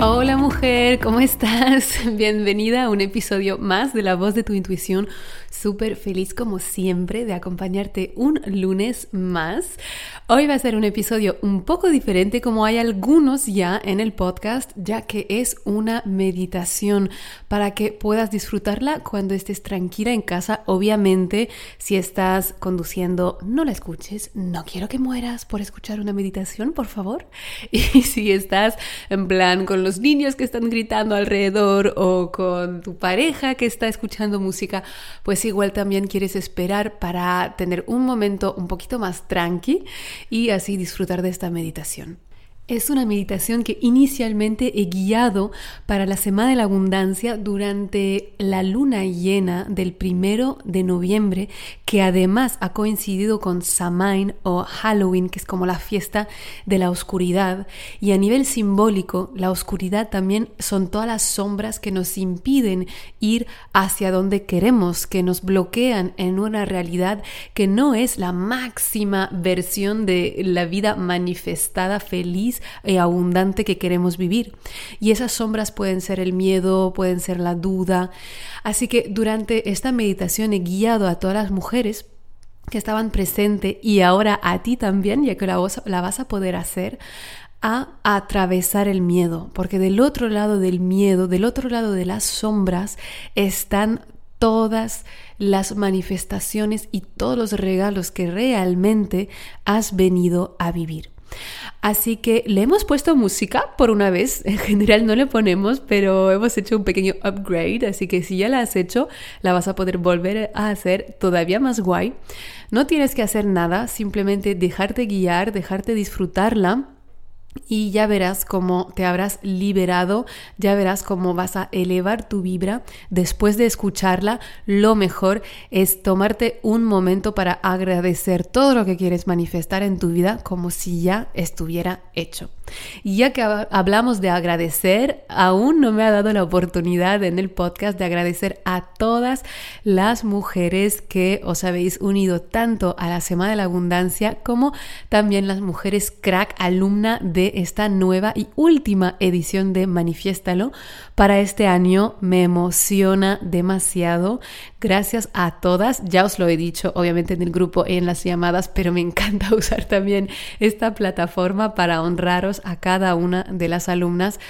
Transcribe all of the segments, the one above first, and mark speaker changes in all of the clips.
Speaker 1: Hola mujer, ¿cómo estás? Bienvenida a un episodio más de La voz de tu intuición. Súper feliz como siempre de acompañarte un lunes más. Hoy va a ser un episodio un poco diferente como hay algunos ya en el podcast, ya que es una meditación para que puedas disfrutarla cuando estés tranquila en casa. Obviamente, si estás conduciendo, no la escuches. No quiero que mueras por escuchar una meditación, por favor. Y si estás en plan con los niños que están gritando alrededor o con tu pareja que está escuchando música, pues igual también quieres esperar para tener un momento un poquito más tranqui y así disfrutar de esta meditación. Es una meditación que inicialmente he guiado para la Semana de la Abundancia durante la luna llena del primero de noviembre, que además ha coincidido con Samhain o Halloween, que es como la fiesta de la oscuridad. Y a nivel simbólico, la oscuridad también son todas las sombras que nos impiden ir hacia donde queremos, que nos bloquean en una realidad que no es la máxima versión de la vida manifestada feliz y abundante que queremos vivir. Y esas sombras pueden ser el miedo, pueden ser la duda. Así que durante esta meditación he guiado a todas las mujeres que estaban presentes y ahora a ti también, ya que la, la vas a poder hacer, a atravesar el miedo, porque del otro lado del miedo, del otro lado de las sombras, están todas las manifestaciones y todos los regalos que realmente has venido a vivir. Así que le hemos puesto música por una vez, en general no le ponemos, pero hemos hecho un pequeño upgrade, así que si ya la has hecho, la vas a poder volver a hacer todavía más guay. No tienes que hacer nada, simplemente dejarte guiar, dejarte disfrutarla y ya verás cómo te habrás liberado, ya verás cómo vas a elevar tu vibra. Después de escucharla, lo mejor es tomarte un momento para agradecer todo lo que quieres manifestar en tu vida como si ya estuviera hecho. Y ya que hablamos de agradecer, aún no me ha dado la oportunidad en el podcast de agradecer a todas las mujeres que os habéis unido tanto a la Semana de la Abundancia como también las mujeres crack alumna de esta nueva y última edición de Manifiéstalo para este año. Me emociona demasiado. Gracias a todas. Ya os lo he dicho, obviamente, en el grupo y en las llamadas, pero me encanta usar también esta plataforma para honraros a cada una de las alumnas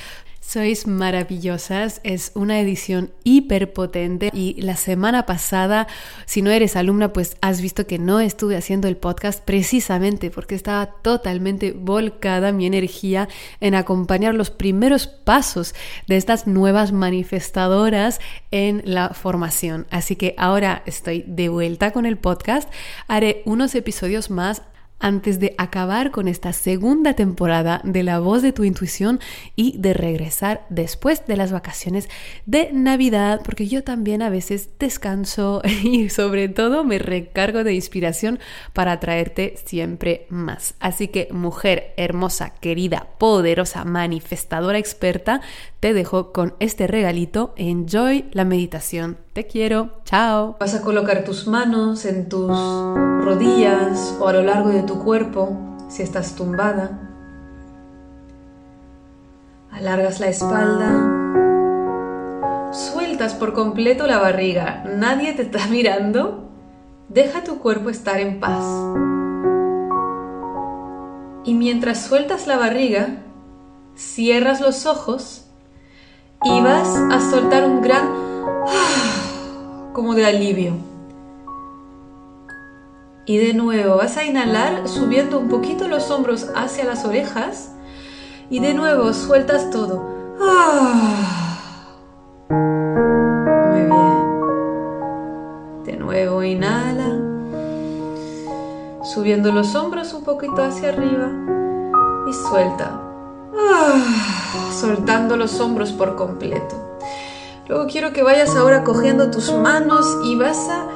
Speaker 1: sois maravillosas, es una edición hiper potente y la semana pasada, si no eres alumna, pues has visto que no estuve haciendo el podcast precisamente porque estaba totalmente volcada mi energía en acompañar los primeros pasos de estas nuevas manifestadoras en la formación. Así que ahora estoy de vuelta con el podcast, haré unos episodios más antes de acabar con esta segunda temporada de La voz de tu intuición y de regresar después de las vacaciones de Navidad, porque yo también a veces descanso y sobre todo me recargo de inspiración para traerte siempre más. Así que mujer hermosa, querida, poderosa, manifestadora experta, te dejo con este regalito. Enjoy la meditación. Te quiero. Chao.
Speaker 2: Vas a colocar tus manos en tus rodillas o a lo largo de tu cuerpo si estás tumbada. Alargas la espalda. Sueltas por completo la barriga. Nadie te está mirando. Deja tu cuerpo estar en paz. Y mientras sueltas la barriga, cierras los ojos y vas a soltar un gran como de alivio. Y de nuevo vas a inhalar subiendo un poquito los hombros hacia las orejas y de nuevo sueltas todo. Muy bien. De nuevo inhala, subiendo los hombros un poquito hacia arriba y suelta. Soltando los hombros por completo.
Speaker 3: Luego quiero que vayas ahora cogiendo tus manos y vas a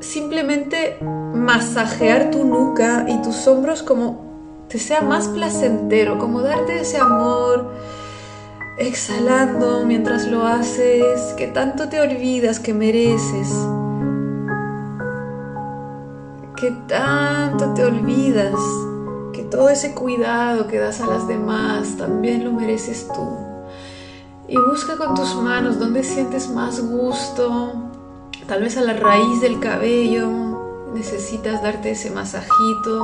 Speaker 3: simplemente masajear tu nuca y tus hombros como te sea más placentero, como darte ese amor, exhalando mientras lo haces, que tanto te olvidas que mereces, que tanto te olvidas todo ese cuidado que das a las demás también lo mereces tú. Y busca con tus manos donde sientes más gusto, tal vez a la raíz del cabello, necesitas darte ese masajito,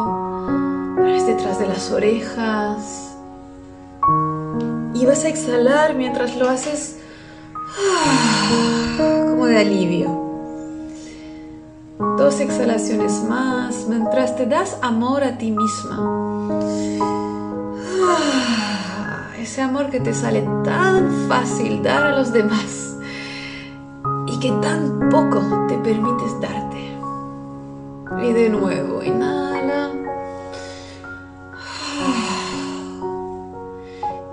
Speaker 3: tal vez detrás de las orejas. Y vas a exhalar mientras lo haces como de alivio. Dos exhalaciones más mientras te das amor a ti misma. Ese amor que te sale tan fácil dar a los demás y que tan poco te permites darte. Y de nuevo, inhala.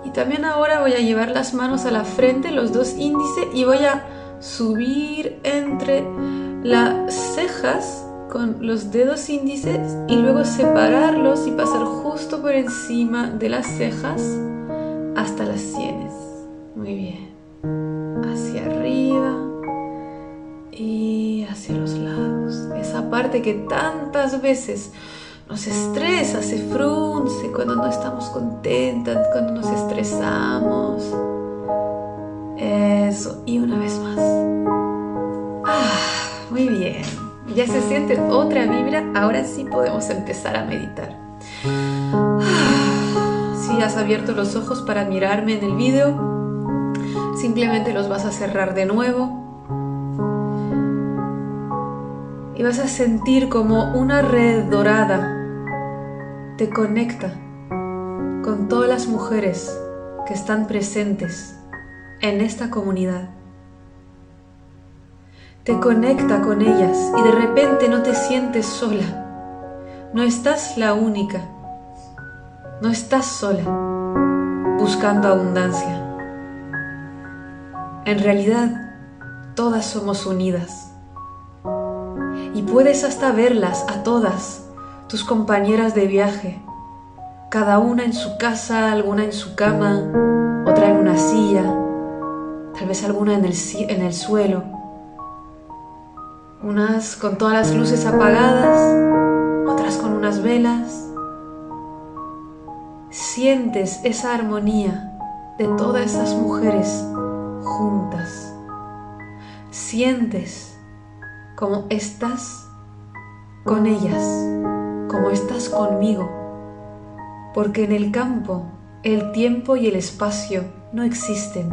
Speaker 3: Y también ahora voy a llevar las manos a la frente, los dos índices, y voy a subir entre las cejas con los dedos índices y luego separarlos y pasar justo por encima de las cejas hasta las sienes. Muy bien. Hacia arriba y hacia los lados. Esa parte que tantas veces nos estresa, se frunce cuando no estamos contentas, cuando nos estresamos. Eso, y una vez más. Muy bien. Ya se siente otra vibra, ahora sí podemos empezar a meditar. Si has abierto los ojos para mirarme en el vídeo, simplemente los vas a cerrar de nuevo y vas a sentir como una red dorada te conecta con todas las mujeres que están presentes en esta comunidad. Te conecta con ellas y de repente no te sientes sola. No estás la única. No estás sola buscando abundancia. En realidad, todas somos unidas y puedes hasta verlas a todas, tus compañeras de viaje, cada una en su casa, alguna en su cama, otra en una silla, tal vez alguna en el, en el suelo, unas con todas las luces apagadas, otras con unas velas. Sientes esa armonía de todas esas mujeres juntas. Sientes como estás con ellas, como estás conmigo, porque en el campo el tiempo y el espacio no existen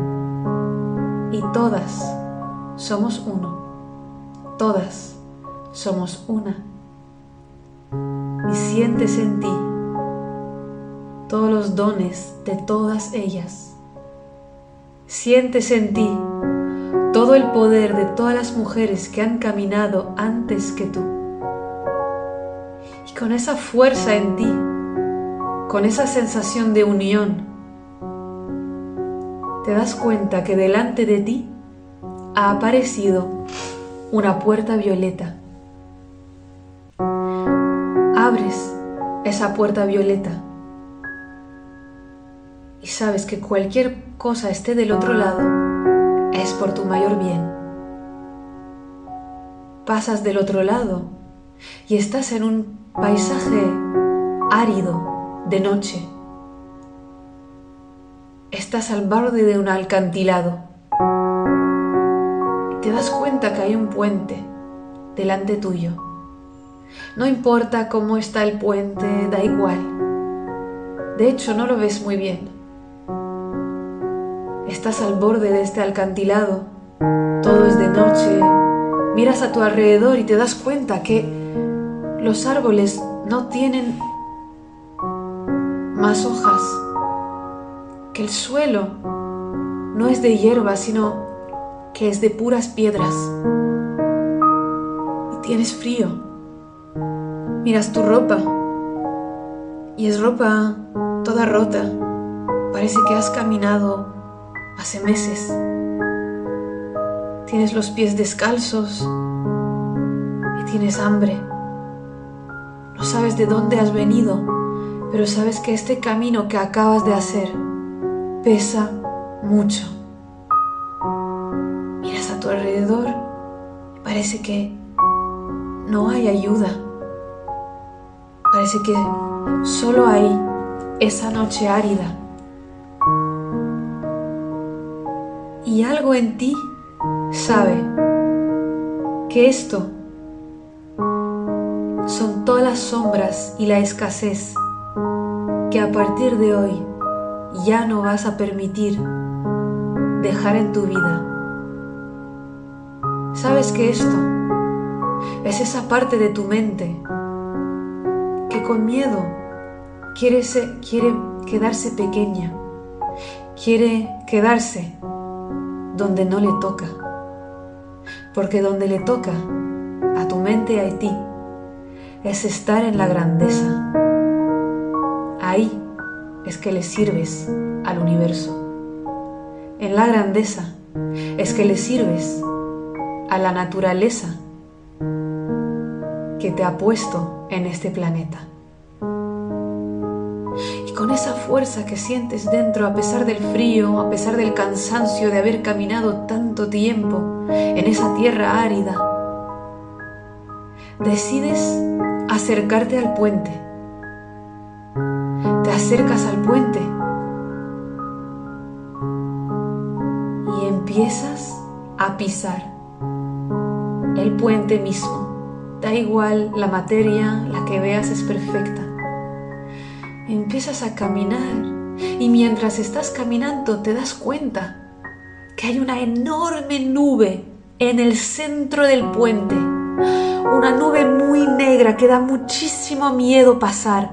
Speaker 3: y todas somos uno, todas somos una. Y sientes en ti todos los dones de todas ellas. Sientes en ti todo el poder de todas las mujeres que han caminado antes que tú. Y con esa fuerza en ti, con esa sensación de unión, te das cuenta que delante de ti ha aparecido una puerta violeta. Abres esa puerta violeta y sabes que cualquier cosa esté del otro lado es por tu mayor bien. Pasas del otro lado y estás en un paisaje árido de noche. Estás al borde de un alcantilado. Te das cuenta que hay un puente delante tuyo. No importa cómo está el puente, da igual. De hecho, no lo ves muy bien Estás al borde de este alcantilado, todo es de noche, miras a tu alrededor y te das cuenta que los árboles no tienen más hojas, que el suelo no es de hierba, sino que es de puras piedras. Y tienes frío. Miras tu ropa y es ropa toda rota. Parece que has caminado hace meses. tienes los pies descalzos y tienes hambre. No sabes de dónde has venido, pero sabes que este camino que acabas de hacer pesa mucho. Miras a tu alrededor y parece que no hay ayuda. Parece que solo hay esa noche árida. Y algo en ti sabe que esto son todas las sombras y la escasez que a partir de hoy ya no vas a permitir dejar en tu vida. Sabes que esto es esa parte de tu mente que con miedo quiere, quiere quedarse pequeña, quiere quedarse donde no le toca. Porque donde le toca a tu mente y a ti es estar en la grandeza. Ahí es que le sirves al universo. En la grandeza es que le sirves a la naturaleza que te ha puesto en este planeta con esa fuerza que sientes dentro a pesar del frío, a pesar del cansancio de haber caminado tanto tiempo en esa tierra árida, decides acercarte al puente. Te acercas al puente y empiezas a pisar el puente mismo. Da igual la materia, la que veas es perfecta empiezas a caminar y mientras estás caminando te das cuenta que hay una enorme nube en el centro del puente. Una nube muy negra que da muchísimo miedo pasar.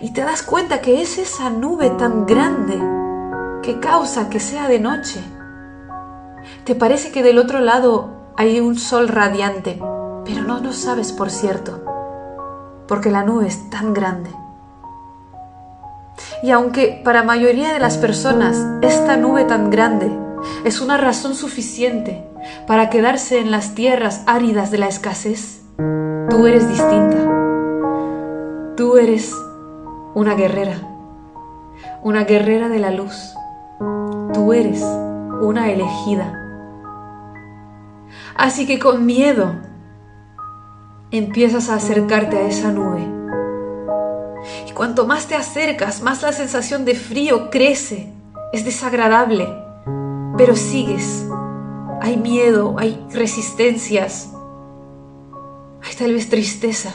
Speaker 3: Y te das cuenta que es esa nube tan grande que causa que sea de noche. Te parece que del otro lado hay un sol radiante, pero no lo sabes por cierto, porque la nube es tan grande. Y aunque para mayoría de las personas esta nube tan grande es una razón suficiente para quedarse en las tierras áridas de la escasez, tú eres distinta. Tú eres una guerrera, una guerrera de la luz. Tú eres una elegida. Así que con miedo empiezas a acercarte a esa nube y cuanto más te acercas, más la sensación de frío crece. Es desagradable, pero sigues. Hay miedo, hay resistencias, hay tal vez tristeza.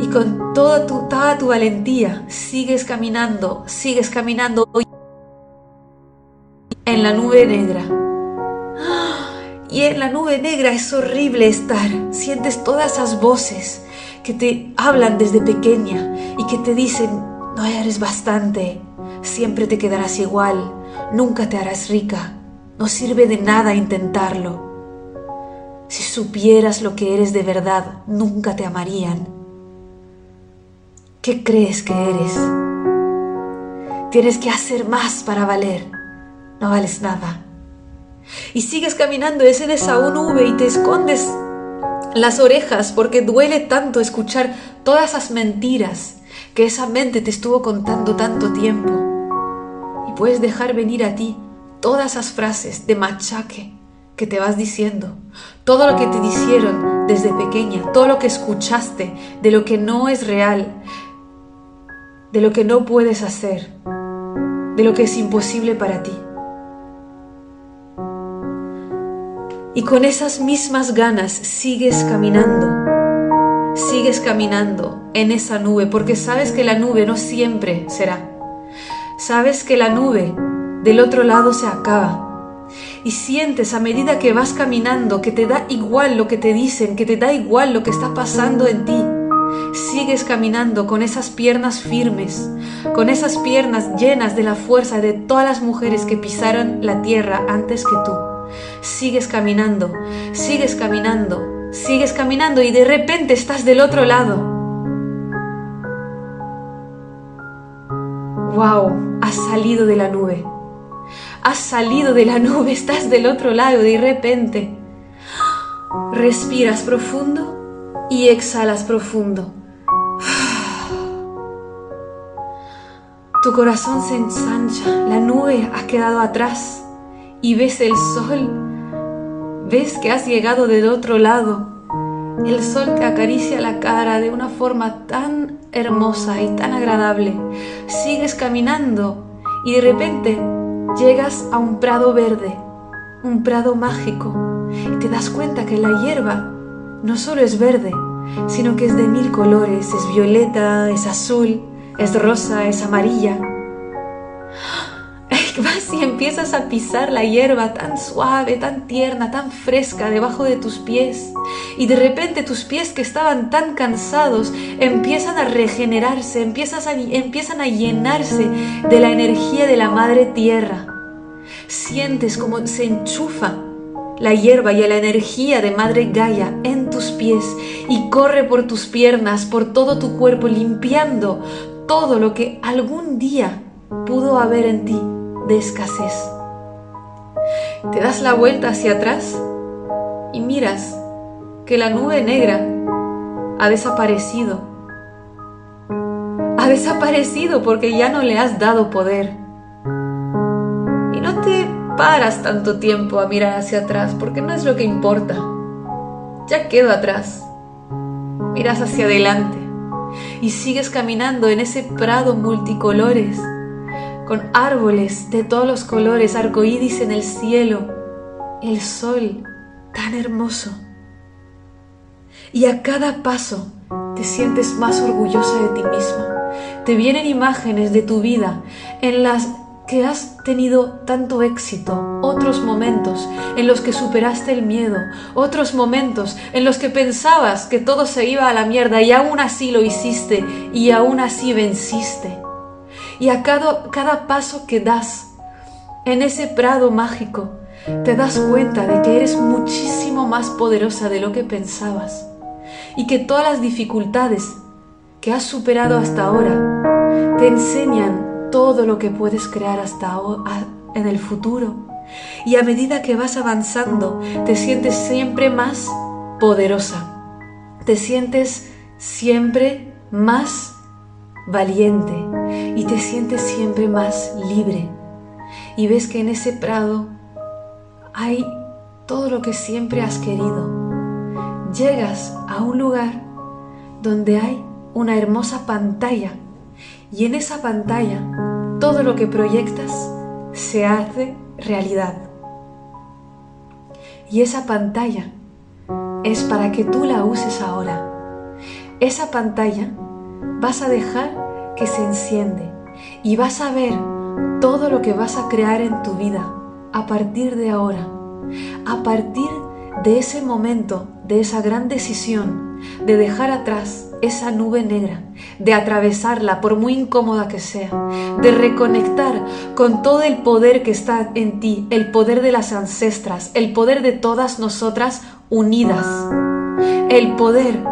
Speaker 3: Y con toda tu, toda tu valentía sigues caminando, sigues caminando en la nube negra. Y en la nube negra es horrible estar. Sientes todas esas voces que te hablan desde pequeña y que te dicen, no eres bastante, siempre te quedarás igual, nunca te harás rica, no sirve de nada intentarlo. Si supieras lo que eres de verdad, nunca te amarían. ¿Qué crees que eres? Tienes que hacer más para valer. No vales nada. Y sigues caminando ese de esa nube y te escondes las orejas porque duele tanto escuchar todas esas mentiras que esa mente te estuvo contando tanto tiempo. Y puedes dejar venir a ti todas esas frases de machaque que te vas diciendo, todo lo que te dijeron desde pequeña, todo lo que escuchaste de lo que no es real, de lo que no puedes hacer, de lo que es imposible para ti. Y con esas mismas ganas sigues caminando, sigues caminando en esa nube, porque sabes que la nube no siempre será. Sabes que la nube del otro lado se acaba. Y sientes a medida que vas caminando que te da igual lo que te dicen, que te da igual lo que está pasando en ti. Sigues caminando con esas piernas firmes, con esas piernas llenas de la fuerza de todas las mujeres que pisaron la tierra antes que tú sigues caminando, sigues caminando, sigues caminando y de repente estás del otro lado. ¡Wow! Has salido de la nube. has salido de la nube, estás del otro lado de repente respiras profundo y exhalas profundo. Tu corazón se ensancha, la nube ha quedado atrás y ves el sol, ves que has llegado del otro lado. El sol te acaricia la cara de una forma tan hermosa y tan agradable. Sigues caminando y de repente llegas a un prado verde, un prado mágico, y te das cuenta que la hierba no solo es verde, sino que es de mil colores, es violeta, es azul, es rosa, es amarilla. Vas y empiezas a pisar la hierba tan suave, tan tierna, tan fresca debajo de tus pies. Y de repente tus pies que estaban tan cansados empiezan a regenerarse, empiezan a, empiezan a llenarse de la energía de la madre tierra. Sientes como se enchufa la hierba y la energía de Madre Gaia en tus pies y corre por tus piernas, por todo tu cuerpo, limpiando todo lo que algún día pudo haber en ti de escasez. Te das la vuelta hacia atrás y miras que la nube negra ha desaparecido. Ha desaparecido porque ya no le has dado poder. Y no te paras tanto tiempo a mirar hacia atrás porque no es lo que importa. Ya quedo atrás. Miras hacia adelante y sigues caminando en ese prado multicolores, con árboles de todos los colores, arcoíris en el cielo, el sol tan hermoso. Y a cada paso te sientes más orgullosa de ti misma. Te vienen imágenes de tu vida en las que has tenido tanto éxito, otros momentos en los que superaste el miedo, otros momentos en los que pensabas que todo se iba a la mierda y aún así lo hiciste y aún así venciste. Y a cada, cada paso que das en ese prado mágico, te das cuenta de que eres muchísimo más poderosa de lo que pensabas y que todas las dificultades que has superado hasta ahora te enseñan todo lo que puedes crear hasta en el futuro. Y a medida que vas avanzando, te sientes siempre más poderosa. Te sientes siempre más valiente y te sientes siempre más libre. Y ves que en ese prado hay todo lo que siempre has querido. Llegas a un lugar donde hay una hermosa pantalla y en esa pantalla todo lo que proyectas se hace realidad. Y esa pantalla es para que tú la uses ahora. Esa pantalla vas a dejar que se enciende y vas a ver todo lo que vas a crear en tu vida a partir de ahora, a partir de ese momento, de esa gran decisión de dejar atrás esa nube negra, de atravesarla por muy incómoda que sea, de reconectar con todo el poder que está en ti, el poder de las ancestras, el poder de todas nosotras unidas, el poder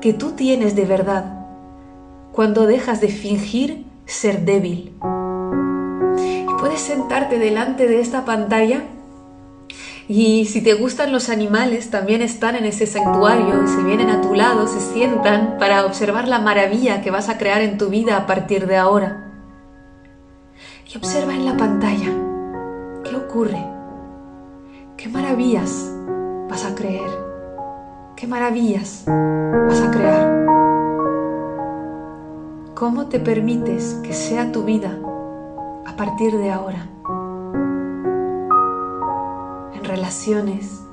Speaker 3: que tú tienes de verdad cuando dejas de fingir ser débil. Y puedes sentarte delante de esta pantalla y si te gustan los animales, también están en ese santuario y se vienen a tu lado, se sientan para observar la maravilla que vas a crear en tu vida a partir de ahora. Y observa en la pantalla qué ocurre, qué maravillas vas a creer, qué maravillas vas a crear. ¿Cómo te permites que sea tu vida a partir de ahora? relaciones,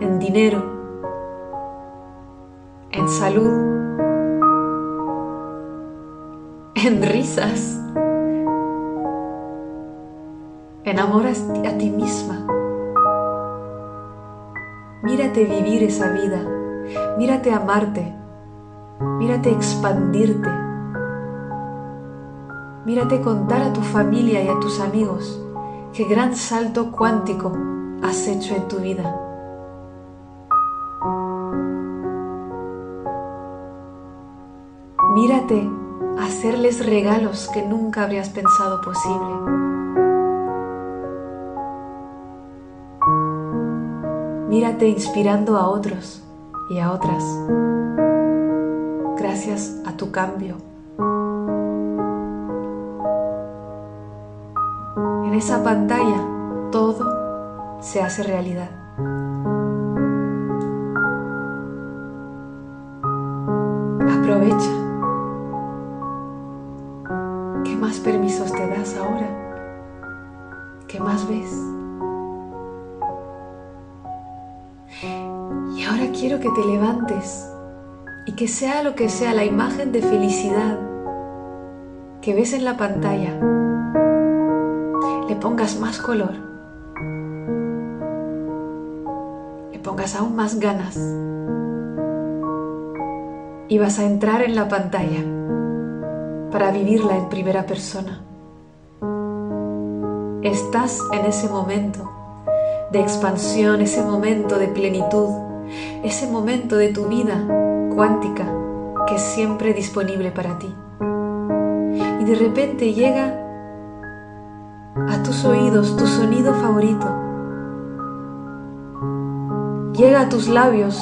Speaker 3: en dinero, en salud, en risas. Enamoras a ti misma. Mírate vivir esa vida. Mírate amarte. Mírate expandirte. Mírate contar a tu familia y a tus amigos qué gran salto cuántico has hecho en tu vida. Mírate hacerles regalos que nunca habrías pensado posible. Mírate inspirando a otros y a otras gracias a tu cambio. En esa pantalla todo se hace realidad. Aprovecha. ¿Qué más permisos te das ahora? ¿Qué más ves? Y ahora quiero que te levantes que sea lo que sea la imagen de felicidad que ves en la pantalla, le pongas más color, le pongas aún más ganas y vas a entrar en la pantalla para vivirla en primera persona. Estás en ese momento de expansión, ese momento de plenitud, ese momento de tu vida cuántica que es siempre disponible para ti. Y de repente llega a tus oídos tu sonido favorito. Llega a tus labios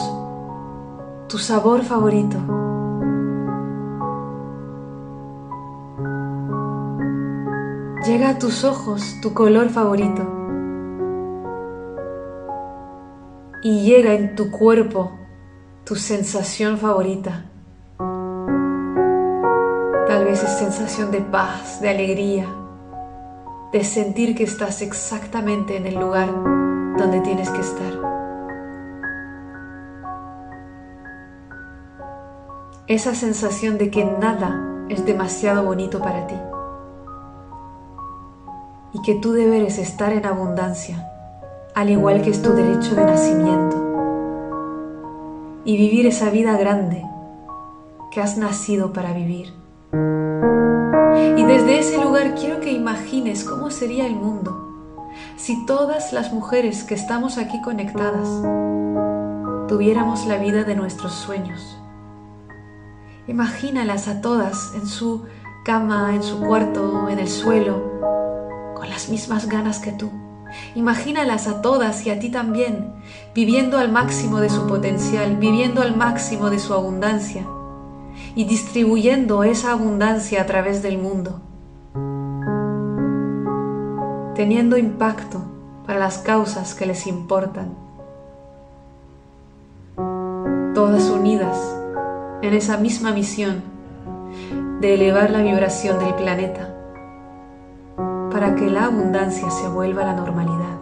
Speaker 3: tu sabor favorito. Llega a tus ojos tu color favorito. Y llega en tu cuerpo tu sensación favorita. Tal vez es sensación de paz, de alegría, de sentir que estás exactamente en el lugar donde tienes que estar. Esa sensación de que nada es demasiado bonito para ti y que tú deberes estar en abundancia, al igual que es tu derecho de nacimiento y vivir esa vida grande que has nacido para vivir. Y desde ese lugar quiero que imagines cómo sería el mundo si todas las mujeres que estamos aquí conectadas tuviéramos la vida de nuestros sueños. Imagínalas a todas en su cama, en su cuarto, en el suelo, con las mismas ganas que tú Imagínalas a todas y a ti también, viviendo al máximo de su potencial, viviendo al máximo de su abundancia y distribuyendo esa abundancia a través del mundo, teniendo impacto para las causas que les importan, todas unidas en esa misma misión de elevar la vibración del planeta para que la abundancia se vuelva la normalidad.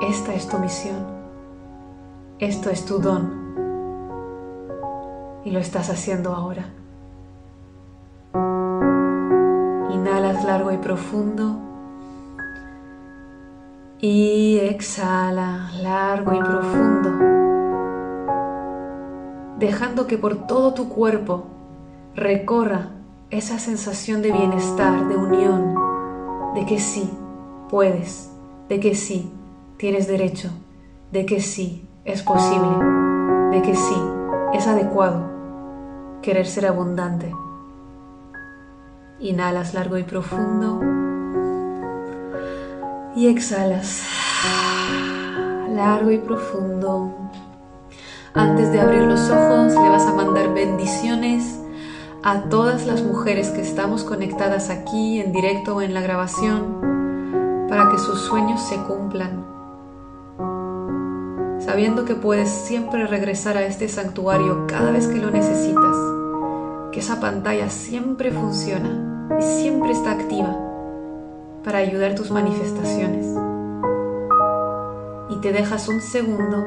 Speaker 3: Esta es tu misión. Esto es tu don. Y lo estás haciendo ahora. Inhalas largo y profundo. Y exhala largo y profundo. Dejando que por todo tu cuerpo recorra esa sensación de bienestar, de unión, de que sí, puedes, de que sí, tienes derecho, de que sí, es posible, de que sí, es adecuado querer ser abundante. Inhalas largo y profundo y exhalas largo y profundo. Antes de abrir los ojos le vas a mandar bendiciones a todas las mujeres que estamos conectadas aquí en directo o en la grabación para que sus sueños se cumplan. Sabiendo que puedes siempre regresar a este santuario cada vez que lo necesitas, que esa pantalla siempre funciona y siempre está activa para ayudar tus manifestaciones. Y te dejas un segundo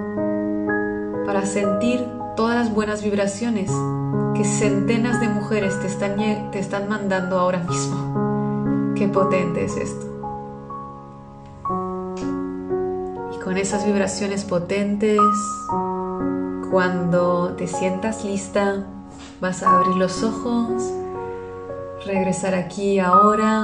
Speaker 3: para sentir todas las buenas vibraciones que centenas de mujeres te están, te están mandando ahora mismo. Qué potente es esto. Y con esas vibraciones potentes, cuando te sientas lista, vas a abrir los ojos, regresar aquí ahora